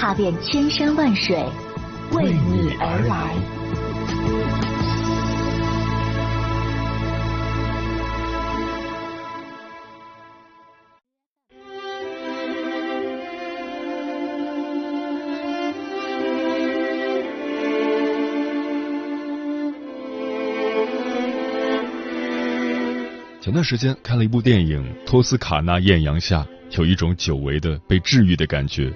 踏遍千山万水，为你而来。前段时间看了一部电影《托斯卡纳艳阳下》，有一种久违的被治愈的感觉。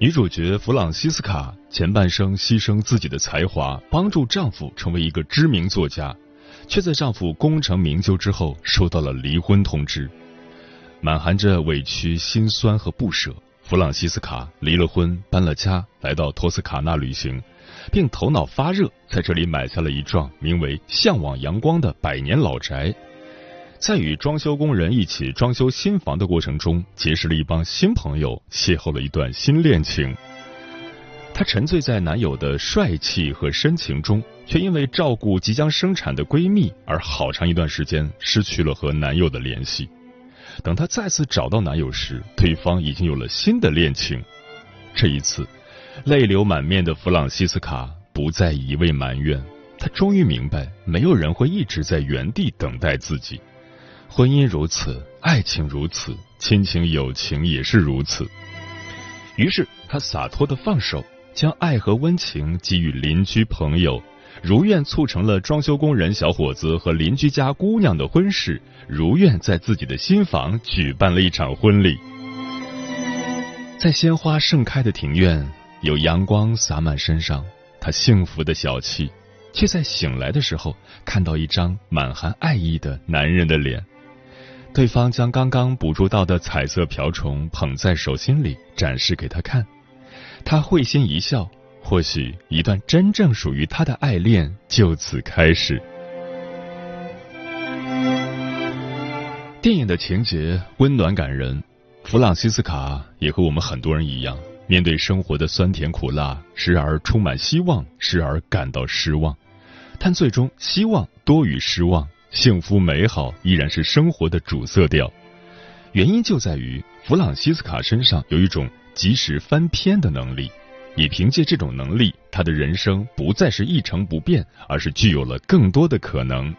女主角弗朗西斯卡前半生牺牲自己的才华，帮助丈夫成为一个知名作家，却在丈夫功成名就之后收到了离婚通知。满含着委屈、心酸和不舍，弗朗西斯卡离了婚，搬了家，来到托斯卡纳旅行，并头脑发热，在这里买下了一幢名为“向往阳光”的百年老宅。在与装修工人一起装修新房的过程中，结识了一帮新朋友，邂逅了一段新恋情。她沉醉在男友的帅气和深情中，却因为照顾即将生产的闺蜜而好长一段时间失去了和男友的联系。等她再次找到男友时，对方已经有了新的恋情。这一次，泪流满面的弗朗西斯卡不再一味埋怨，她终于明白，没有人会一直在原地等待自己。婚姻如此，爱情如此，亲情友情也是如此。于是，他洒脱的放手，将爱和温情给予邻居朋友，如愿促成了装修工人小伙子和邻居家姑娘的婚事，如愿在自己的新房举办了一场婚礼。在鲜花盛开的庭院，有阳光洒满身上，他幸福的小憩，却在醒来的时候看到一张满含爱意的男人的脸。对方将刚刚捕捉到的彩色瓢虫捧在手心里，展示给他看。他会心一笑，或许一段真正属于他的爱恋就此开始。电影的情节温暖感人，弗朗西斯卡也和我们很多人一样，面对生活的酸甜苦辣，时而充满希望，时而感到失望，但最终希望多于失望。幸福美好依然是生活的主色调，原因就在于弗朗西斯卡身上有一种及时翻篇的能力。也凭借这种能力，他的人生不再是一成不变，而是具有了更多的可能。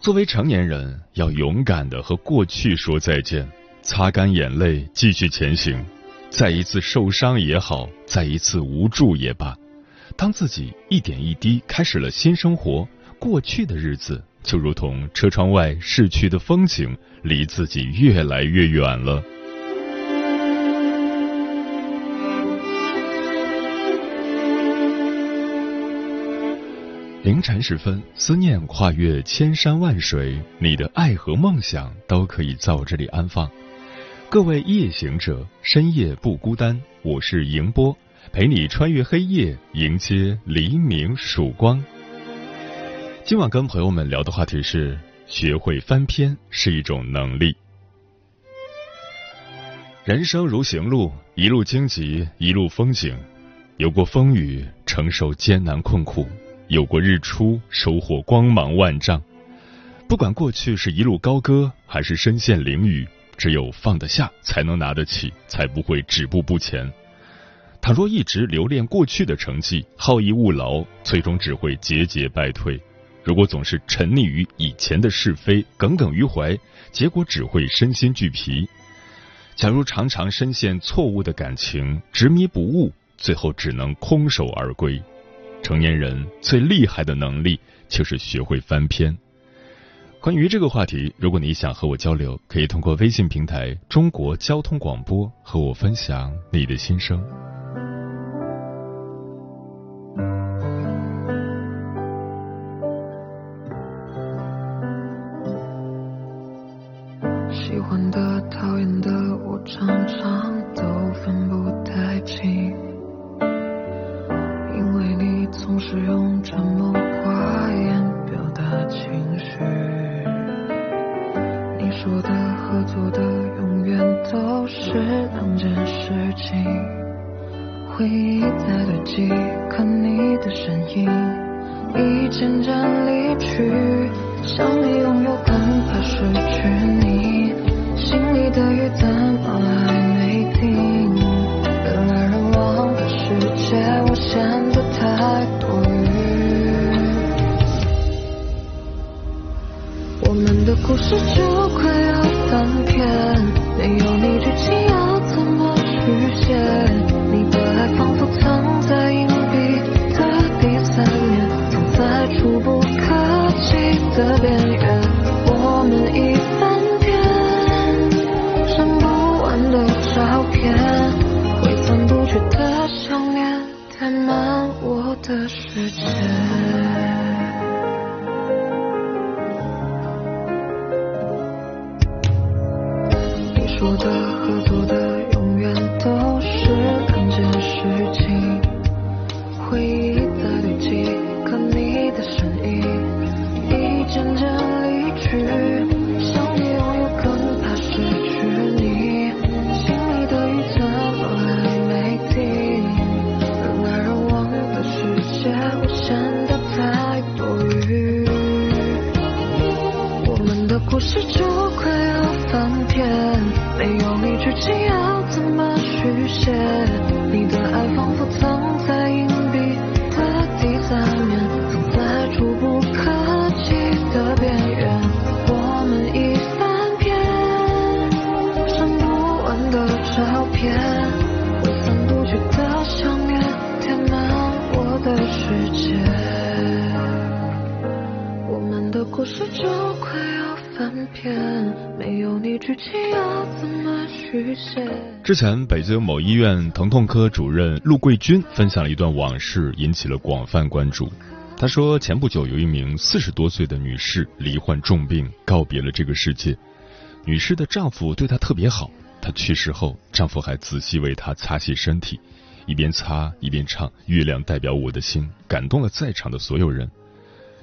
作为成年人，要勇敢的和过去说再见，擦干眼泪，继续前行。再一次受伤也好，再一次无助也罢，当自己一点一滴开始了新生活。过去的日子就如同车窗外逝去的风景，离自己越来越远了。凌晨时分，思念跨越千山万水，你的爱和梦想都可以在我这里安放。各位夜行者，深夜不孤单，我是迎波，陪你穿越黑夜，迎接黎明曙光。今晚跟朋友们聊的话题是：学会翻篇是一种能力。人生如行路，一路荆棘，一路风景。有过风雨，承受艰难困苦；有过日出，收获光芒万丈。不管过去是一路高歌，还是身陷囹圄，只有放得下，才能拿得起，才不会止步不前。倘若一直留恋过去的成绩，好逸恶劳，最终只会节节败退。如果总是沉溺于以前的是非，耿耿于怀，结果只会身心俱疲。假如常常深陷错误的感情，执迷不悟，最后只能空手而归。成年人最厉害的能力就是学会翻篇。关于这个话题，如果你想和我交流，可以通过微信平台“中国交通广播”和我分享你的心声。们的故事就快要翻篇，没有你剧情要怎么续写？你的爱仿佛曾之前，北京某医院疼痛科主任陆桂军分享了一段往事，引起了广泛关注。他说，前不久有一名四十多岁的女士罹患重病，告别了这个世界。女士的丈夫对她特别好，她去世后，丈夫还仔细为她擦洗身体，一边擦一边唱《月亮代表我的心》，感动了在场的所有人。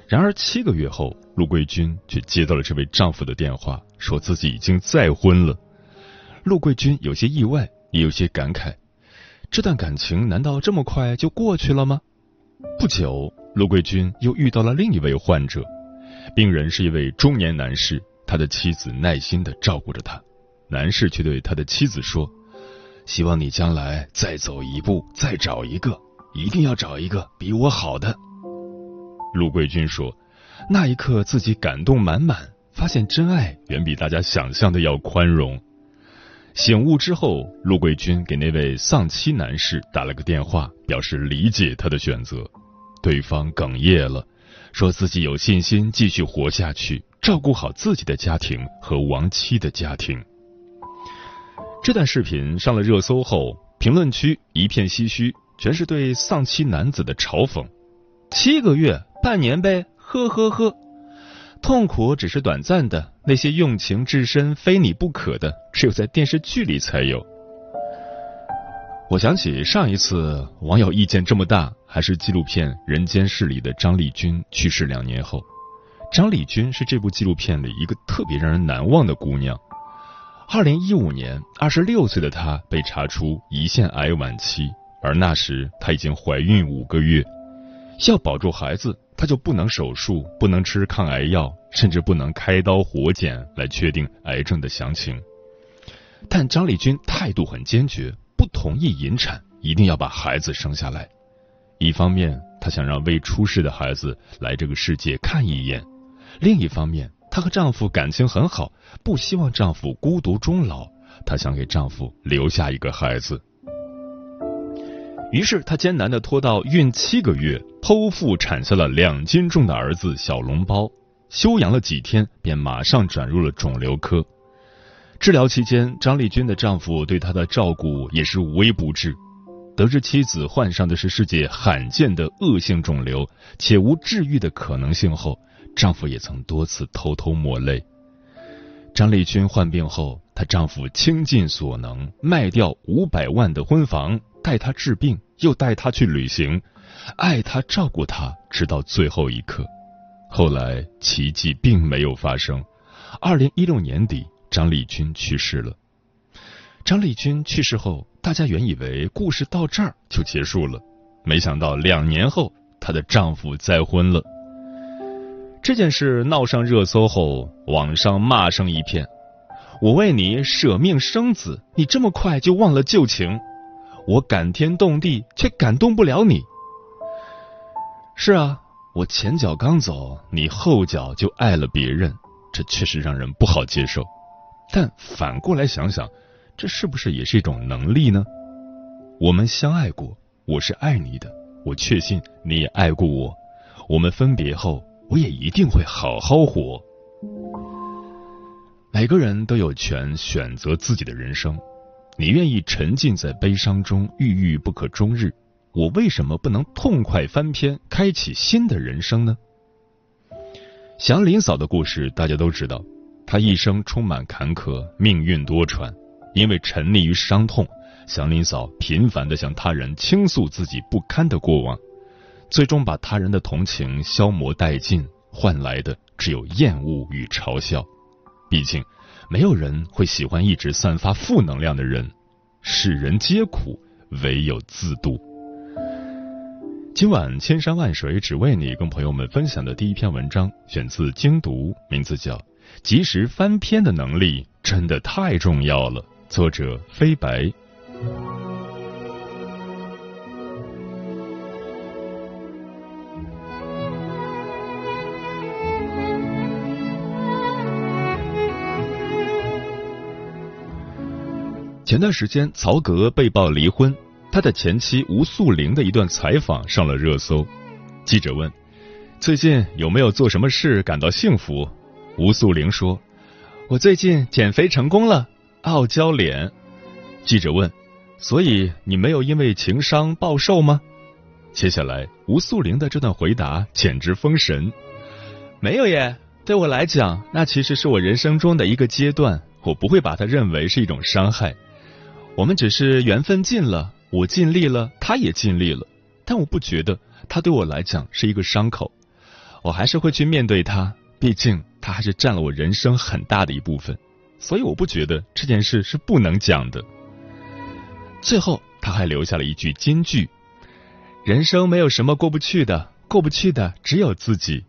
然而七个月后，陆桂军却接到了这位丈夫的电话，说自己已经再婚了。陆桂军有些意外，也有些感慨，这段感情难道这么快就过去了吗？不久，陆桂军又遇到了另一位患者，病人是一位中年男士，他的妻子耐心的照顾着他，男士却对他的妻子说：“希望你将来再走一步，再找一个，一定要找一个比我好的。”陆桂军说：“那一刻自己感动满满，发现真爱远比大家想象的要宽容。”醒悟之后，陆桂军给那位丧妻男士打了个电话，表示理解他的选择。对方哽咽了，说自己有信心继续活下去，照顾好自己的家庭和亡妻的家庭。这段视频上了热搜后，评论区一片唏嘘，全是对丧妻男子的嘲讽。七个月、半年呗，呵呵呵。痛苦只是短暂的，那些用情至深、非你不可的，只有在电视剧里才有。我想起上一次网友意见这么大，还是纪录片《人间世》里的张丽君去世两年后。张丽君是这部纪录片里一个特别让人难忘的姑娘。二零一五年，二十六岁的她被查出胰腺癌晚期，而那时她已经怀孕五个月。要保住孩子，她就不能手术，不能吃抗癌药，甚至不能开刀活检来确定癌症的详情。但张丽君态度很坚决，不同意引产，一定要把孩子生下来。一方面，她想让未出世的孩子来这个世界看一眼；另一方面，她和丈夫感情很好，不希望丈夫孤独终老，她想给丈夫留下一个孩子。于是，她艰难的拖到孕七个月，剖腹产下了两斤重的儿子小笼包。休养了几天，便马上转入了肿瘤科。治疗期间，张丽君的丈夫对她的照顾也是无微不至。得知妻子患上的是世界罕见的恶性肿瘤，且无治愈的可能性后，丈夫也曾多次偷偷抹泪。张丽君患病后，她丈夫倾尽所能，卖掉五百万的婚房，带她治病，又带她去旅行，爱她、照顾她，直到最后一刻。后来奇迹并没有发生。二零一六年底，张丽君去世了。张丽君去世后，大家原以为故事到这儿就结束了，没想到两年后，她的丈夫再婚了。这件事闹上热搜后，网上骂声一片。我为你舍命生子，你这么快就忘了旧情？我感天动地，却感动不了你。是啊，我前脚刚走，你后脚就爱了别人，这确实让人不好接受。但反过来想想，这是不是也是一种能力呢？我们相爱过，我是爱你的，我确信你也爱过我。我们分别后。我也一定会好好活。每个人都有权选择自己的人生。你愿意沉浸在悲伤中郁郁不可终日，我为什么不能痛快翻篇，开启新的人生呢？祥林嫂的故事大家都知道，她一生充满坎坷，命运多舛。因为沉溺于伤痛，祥林嫂频繁的向他人倾诉自己不堪的过往。最终把他人的同情消磨殆尽，换来的只有厌恶与嘲笑。毕竟，没有人会喜欢一直散发负能量的人。世人皆苦，唯有自渡。今晚千山万水只为你，跟朋友们分享的第一篇文章，选自精读，名字叫《及时翻篇的能力真的太重要了》，作者飞白。前段时间，曹格被曝离婚，他的前妻吴素玲的一段采访上了热搜。记者问：“最近有没有做什么事感到幸福？”吴素玲说：“我最近减肥成功了，傲娇脸。”记者问：“所以你没有因为情伤暴瘦吗？”接下来，吴素玲的这段回答简直封神：“没有耶，对我来讲，那其实是我人生中的一个阶段，我不会把它认为是一种伤害。”我们只是缘分尽了，我尽力了，他也尽力了，但我不觉得他对我来讲是一个伤口，我还是会去面对他，毕竟他还是占了我人生很大的一部分，所以我不觉得这件事是不能讲的。最后他还留下了一句金句：人生没有什么过不去的，过不去的只有自己。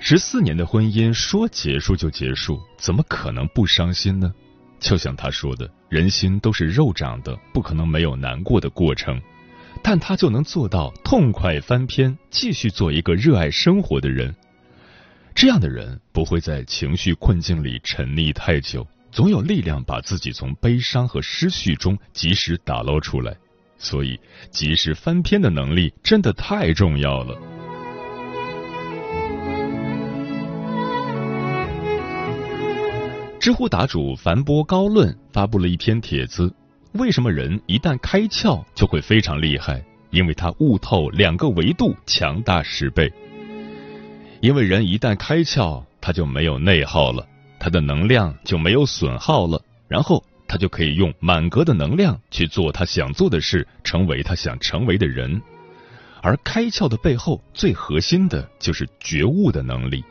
十四年的婚姻说结束就结束，怎么可能不伤心呢？就像他说的，人心都是肉长的，不可能没有难过的过程，但他就能做到痛快翻篇，继续做一个热爱生活的人。这样的人不会在情绪困境里沉溺太久，总有力量把自己从悲伤和失序中及时打捞出来。所以，及时翻篇的能力真的太重要了。知乎答主樊波高论发布了一篇帖子：为什么人一旦开窍就会非常厉害？因为他悟透两个维度强大十倍。因为人一旦开窍，他就没有内耗了，他的能量就没有损耗了，然后他就可以用满格的能量去做他想做的事，成为他想成为的人。而开窍的背后，最核心的就是觉悟的能力。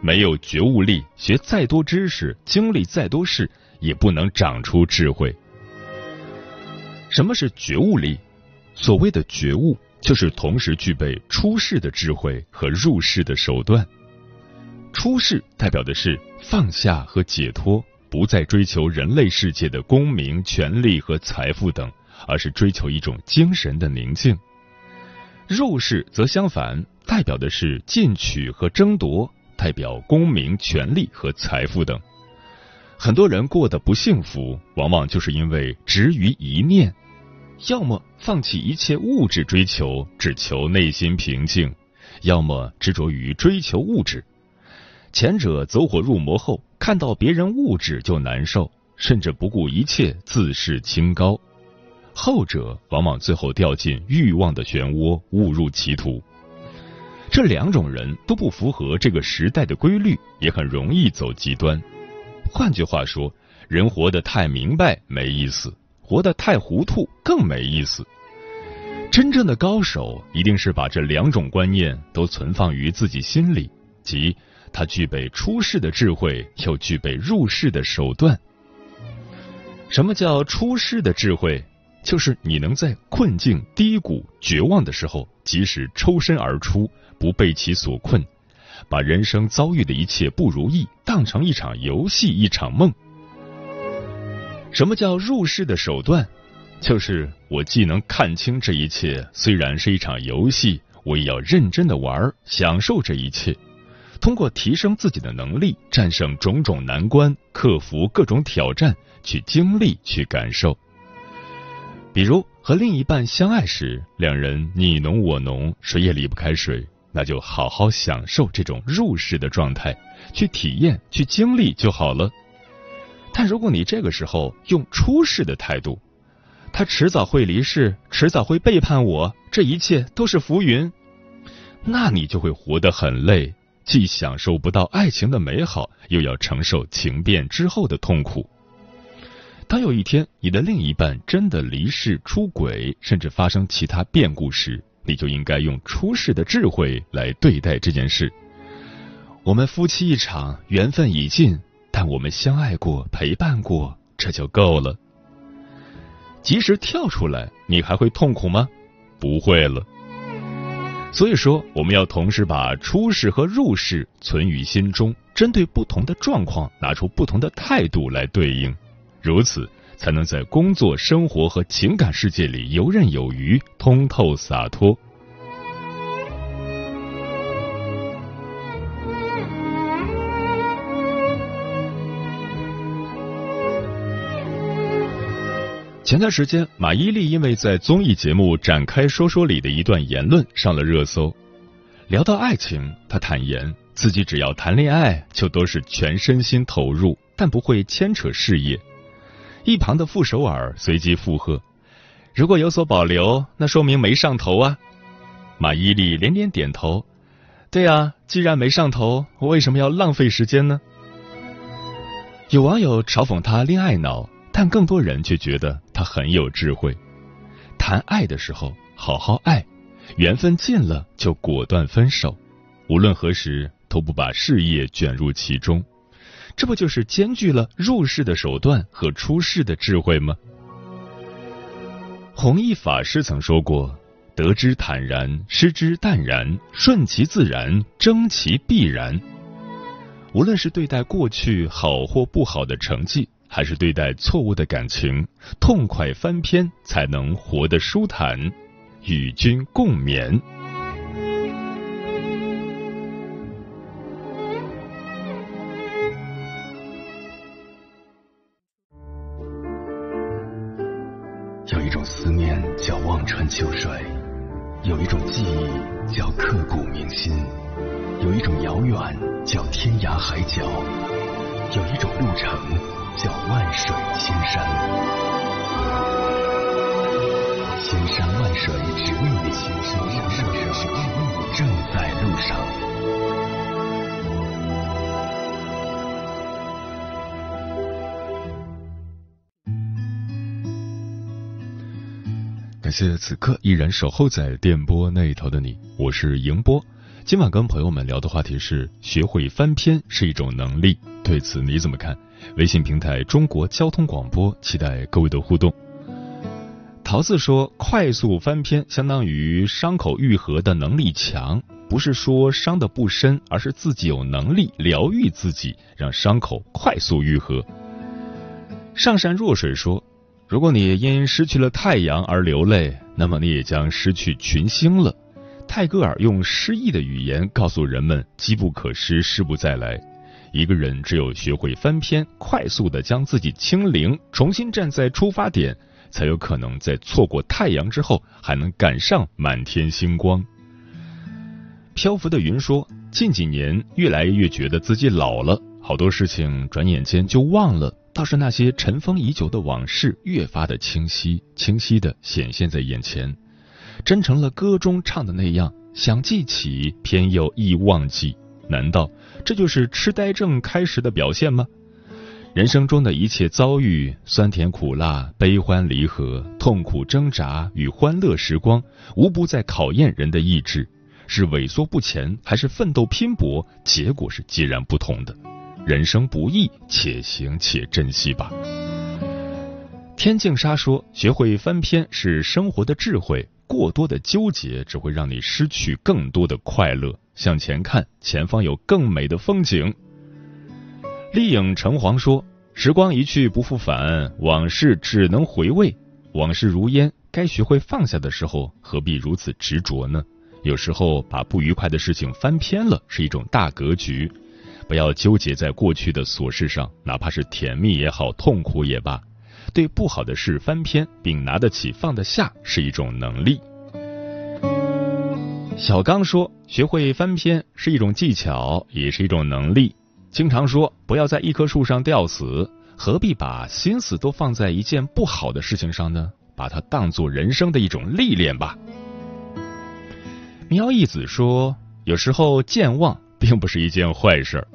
没有觉悟力，学再多知识，经历再多事，也不能长出智慧。什么是觉悟力？所谓的觉悟，就是同时具备出世的智慧和入世的手段。出世代表的是放下和解脱，不再追求人类世界的功名、权力和财富等，而是追求一种精神的宁静。入世则相反，代表的是进取和争夺。代表功名、权力和财富等，很多人过得不幸福，往往就是因为执于一念，要么放弃一切物质追求，只求内心平静；要么执着于追求物质。前者走火入魔后，看到别人物质就难受，甚至不顾一切自视清高；后者往往最后掉进欲望的漩涡，误入歧途。这两种人都不符合这个时代的规律，也很容易走极端。换句话说，人活得太明白没意思，活得太糊涂更没意思。真正的高手一定是把这两种观念都存放于自己心里，即他具备出世的智慧，又具备入世的手段。什么叫出世的智慧？就是你能在困境、低谷、绝望的时候，及时抽身而出，不被其所困，把人生遭遇的一切不如意当成一场游戏、一场梦。什么叫入世的手段？就是我既能看清这一切虽然是一场游戏，我也要认真的玩，享受这一切。通过提升自己的能力，战胜种种难关，克服各种挑战，去经历，去感受。比如和另一半相爱时，两人你侬我侬，谁也离不开谁，那就好好享受这种入世的状态，去体验、去经历就好了。但如果你这个时候用出世的态度，他迟早会离世，迟早会背叛我，这一切都是浮云，那你就会活得很累。既享受不到爱情的美好，又要承受情变之后的痛苦。当有一天你的另一半真的离世、出轨，甚至发生其他变故时，你就应该用出世的智慧来对待这件事。我们夫妻一场，缘分已尽，但我们相爱过、陪伴过，这就够了。及时跳出来，你还会痛苦吗？不会了。所以说，我们要同时把出世和入世存于心中，针对不同的状况，拿出不同的态度来对应，如此才能在工作、生活和情感世界里游刃有余、通透洒脱。前段时间，马伊琍因为在综艺节目《展开说说》里的一段言论上了热搜。聊到爱情，她坦言自己只要谈恋爱就都是全身心投入，但不会牵扯事业。一旁的傅首尔随即附和：“如果有所保留，那说明没上头啊。”马伊琍连连点头：“对啊，既然没上头，我为什么要浪费时间呢？”有网友嘲讽她恋爱脑。但更多人却觉得他很有智慧。谈爱的时候好好爱，缘分尽了就果断分手，无论何时都不把事业卷入其中，这不就是兼具了入世的手段和出世的智慧吗？弘一法师曾说过：“得之坦然，失之淡然，顺其自然，争其必然。”无论是对待过去好或不好的成绩。还是对待错误的感情，痛快翻篇才能活得舒坦。与君共勉。心，有一种遥远叫天涯海角，有一种路程。叫万水千山，千山万水只为你，千山万水只为你，正在路上。感谢此刻依然守候在电波那一头的你，我是迎波。今晚跟朋友们聊的话题是：学会翻篇是一种能力，对此你怎么看？微信平台中国交通广播，期待各位的互动。桃子说，快速翻篇相当于伤口愈合的能力强，不是说伤的不深，而是自己有能力疗愈自己，让伤口快速愈合。上善若水说，如果你因失去了太阳而流泪，那么你也将失去群星了。泰戈尔用诗意的语言告诉人们：机不可失，失不再来。一个人只有学会翻篇，快速的将自己清零，重新站在出发点，才有可能在错过太阳之后，还能赶上满天星光。漂浮的云说：“近几年越来越觉得自己老了，好多事情转眼间就忘了，倒是那些尘封已久的往事越发的清晰，清晰的显现在眼前，真成了歌中唱的那样，想记起，偏又易忘记。”难道这就是痴呆症开始的表现吗？人生中的一切遭遇，酸甜苦辣、悲欢离合、痛苦挣扎与欢乐时光，无不在考验人的意志。是萎缩不前，还是奋斗拼搏？结果是截然不同的。人生不易，且行且珍惜吧。天净沙说：“学会翻篇是生活的智慧，过多的纠结只会让你失去更多的快乐。向前看，前方有更美的风景。”丽影橙黄说：“时光一去不复返，往事只能回味。往事如烟，该学会放下的时候，何必如此执着呢？有时候把不愉快的事情翻篇了，是一种大格局。不要纠结在过去的琐事上，哪怕是甜蜜也好，痛苦也罢。对不好的事翻篇，并拿得起放得下，是一种能力。”小刚说：“学会翻篇是一种技巧，也是一种能力。”经常说不要在一棵树上吊死，何必把心思都放在一件不好的事情上呢？把它当做人生的一种历练吧。苗一子说，有时候健忘并不是一件坏事。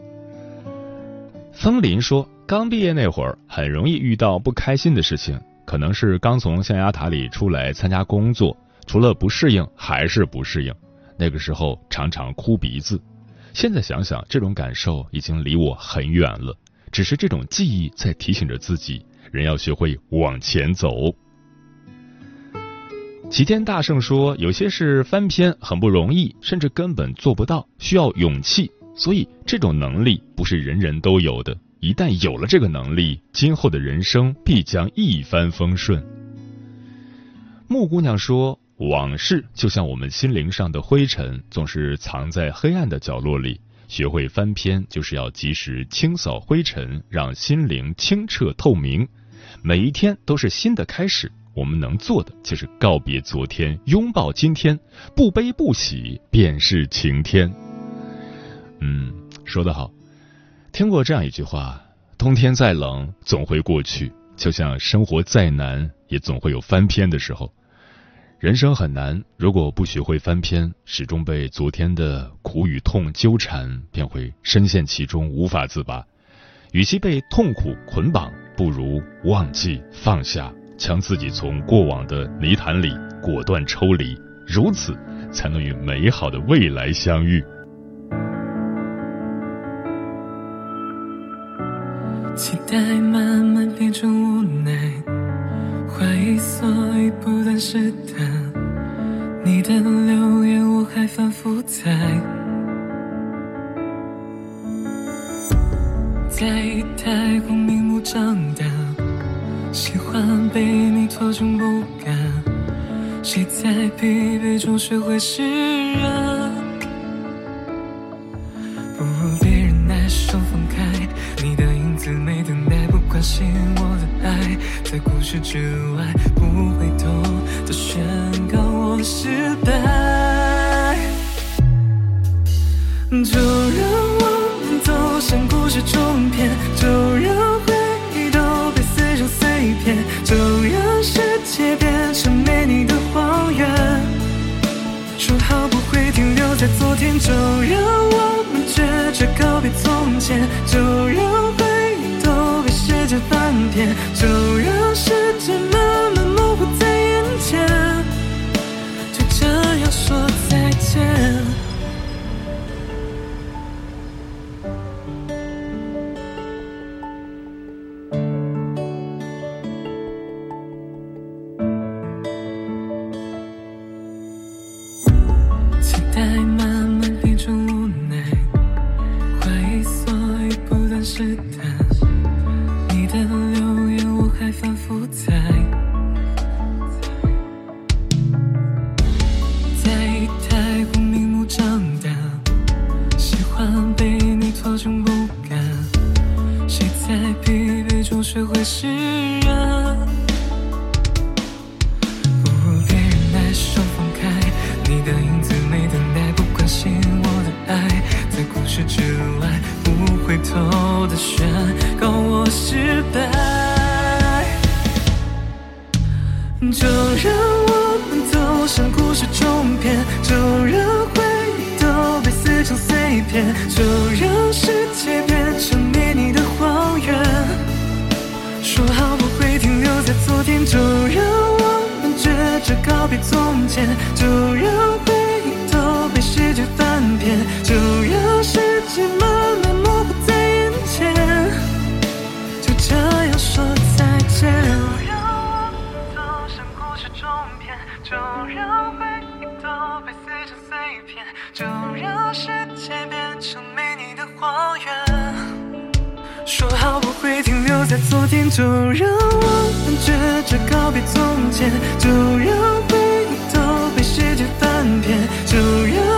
风林说，刚毕业那会儿很容易遇到不开心的事情，可能是刚从象牙塔里出来参加工作，除了不适应还是不适应，那个时候常常哭鼻子。现在想想，这种感受已经离我很远了。只是这种记忆在提醒着自己，人要学会往前走。齐天大圣说，有些事翻篇很不容易，甚至根本做不到，需要勇气。所以，这种能力不是人人都有的。一旦有了这个能力，今后的人生必将一帆风顺。木姑娘说。往事就像我们心灵上的灰尘，总是藏在黑暗的角落里。学会翻篇，就是要及时清扫灰尘，让心灵清澈透明。每一天都是新的开始，我们能做的就是告别昨天，拥抱今天，不悲不喜，便是晴天。嗯，说得好。听过这样一句话：冬天再冷，总会过去；就像生活再难，也总会有翻篇的时候。人生很难，如果不学会翻篇，始终被昨天的苦与痛纠缠，便会深陷其中无法自拔。与其被痛苦捆绑，不如忘记放下，将自己从过往的泥潭里果断抽离，如此才能与美好的未来相遇。期待慢慢变成无奈。怀疑，所以不断试探。你的留言，我还反复在。在太空明目张胆，喜欢被你拖成不甘。谁在疲惫中学会释然？信，我的爱，在故事之外不回头的宣告我失败。就让我们走向故事终点，就让回忆都被撕成碎片，就让世界变成没你的荒原。说好不会停留在昨天，就让我们倔着告别从前，就让被时间翻篇，就让时间慢不甘。谁在疲惫中学会释然？就让回忆都被时间翻篇就让时间慢慢模糊在眼前就这样说再见让我们走向故事终点。就让回忆都被撕成碎片就让世界变成没你的荒原说好不会停留在昨天就让我们学着告别从前就让就让